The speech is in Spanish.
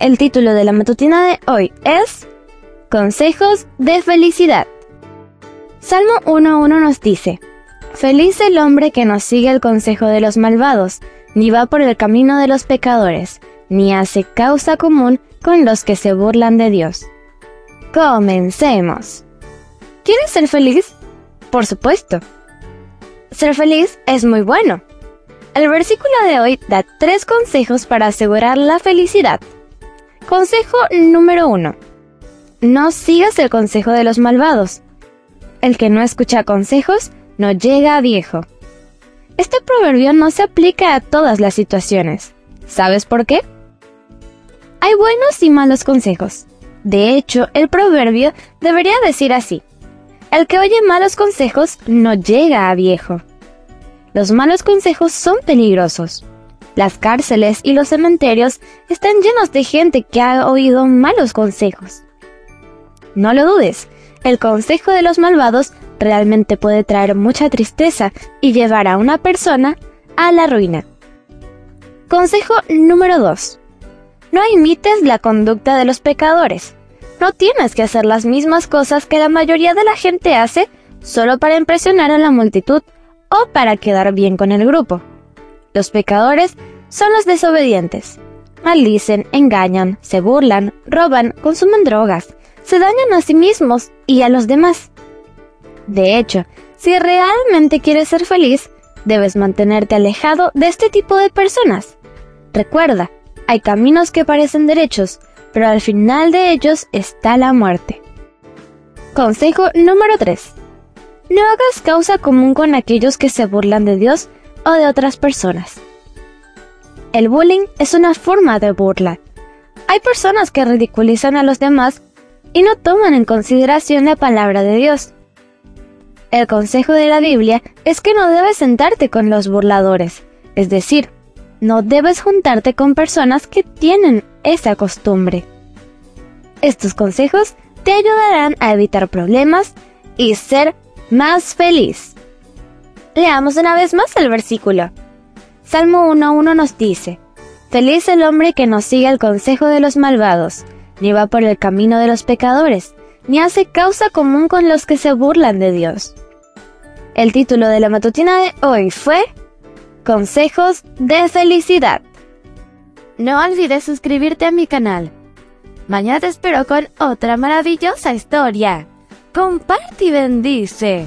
El título de la matutina de hoy es Consejos de felicidad. Salmo 1.1 nos dice, Feliz el hombre que no sigue el consejo de los malvados, ni va por el camino de los pecadores, ni hace causa común con los que se burlan de Dios. Comencemos. ¿Quieres ser feliz? Por supuesto. Ser feliz es muy bueno. El versículo de hoy da tres consejos para asegurar la felicidad. Consejo número uno. No sigas el consejo de los malvados. El que no escucha consejos no llega a viejo. Este proverbio no se aplica a todas las situaciones. ¿Sabes por qué? Hay buenos y malos consejos. De hecho, el proverbio debería decir así. El que oye malos consejos no llega a viejo. Los malos consejos son peligrosos. Las cárceles y los cementerios están llenos de gente que ha oído malos consejos. No lo dudes, el consejo de los malvados realmente puede traer mucha tristeza y llevar a una persona a la ruina. Consejo número 2. No imites la conducta de los pecadores. No tienes que hacer las mismas cosas que la mayoría de la gente hace solo para impresionar a la multitud o para quedar bien con el grupo. Los pecadores son los desobedientes. Maldicen, engañan, se burlan, roban, consumen drogas, se dañan a sí mismos y a los demás. De hecho, si realmente quieres ser feliz, debes mantenerte alejado de este tipo de personas. Recuerda, hay caminos que parecen derechos, pero al final de ellos está la muerte. Consejo número 3. No hagas causa común con aquellos que se burlan de Dios o de otras personas. El bullying es una forma de burla. Hay personas que ridiculizan a los demás y no toman en consideración la palabra de Dios. El consejo de la Biblia es que no debes sentarte con los burladores, es decir, no debes juntarte con personas que tienen esa costumbre. Estos consejos te ayudarán a evitar problemas y ser más feliz. Leamos una vez más el versículo. Salmo 1.1 nos dice, Feliz el hombre que no sigue el consejo de los malvados, ni va por el camino de los pecadores, ni hace causa común con los que se burlan de Dios. El título de la matutina de hoy fue Consejos de felicidad. No olvides suscribirte a mi canal. Mañana te espero con otra maravillosa historia. Comparte y bendice.